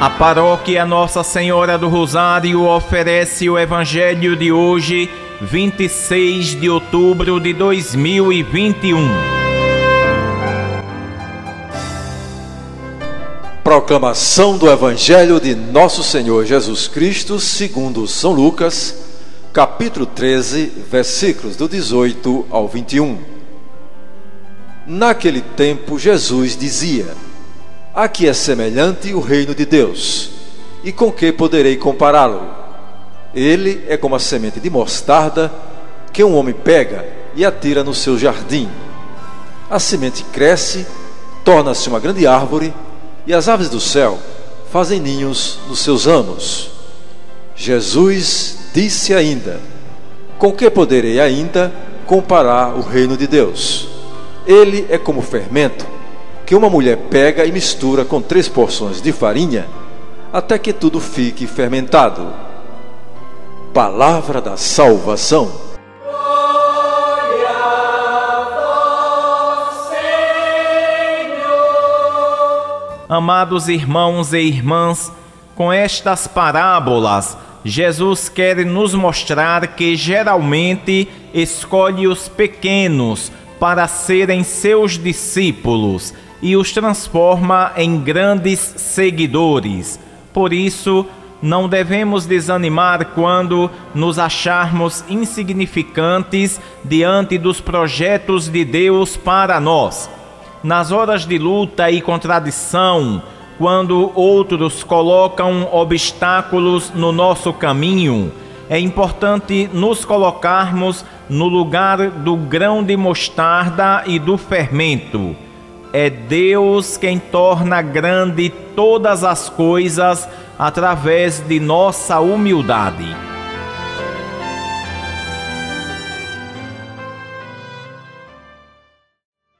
A paróquia Nossa Senhora do Rosário oferece o Evangelho de hoje, 26 de outubro de 2021. Proclamação do Evangelho de Nosso Senhor Jesus Cristo, segundo São Lucas, capítulo 13, versículos do 18 ao 21. Naquele tempo, Jesus dizia: a que é semelhante o reino de Deus, e com que poderei compará-lo? Ele é como a semente de mostarda que um homem pega e atira no seu jardim. A semente cresce, torna-se uma grande árvore, e as aves do céu fazem ninhos nos seus ramos. Jesus disse ainda: Com que poderei ainda comparar o reino de Deus? Ele é como fermento que uma mulher pega e mistura com três porções de farinha até que tudo fique fermentado. Palavra da salvação. Amados irmãos e irmãs, com estas parábolas, Jesus quer nos mostrar que geralmente escolhe os pequenos para serem seus discípulos e os transforma em grandes seguidores. Por isso, não devemos desanimar quando nos acharmos insignificantes diante dos projetos de Deus para nós. Nas horas de luta e contradição, quando outros colocam obstáculos no nosso caminho, é importante nos colocarmos no lugar do grão de mostarda e do fermento é Deus quem torna grande todas as coisas através de nossa humildade.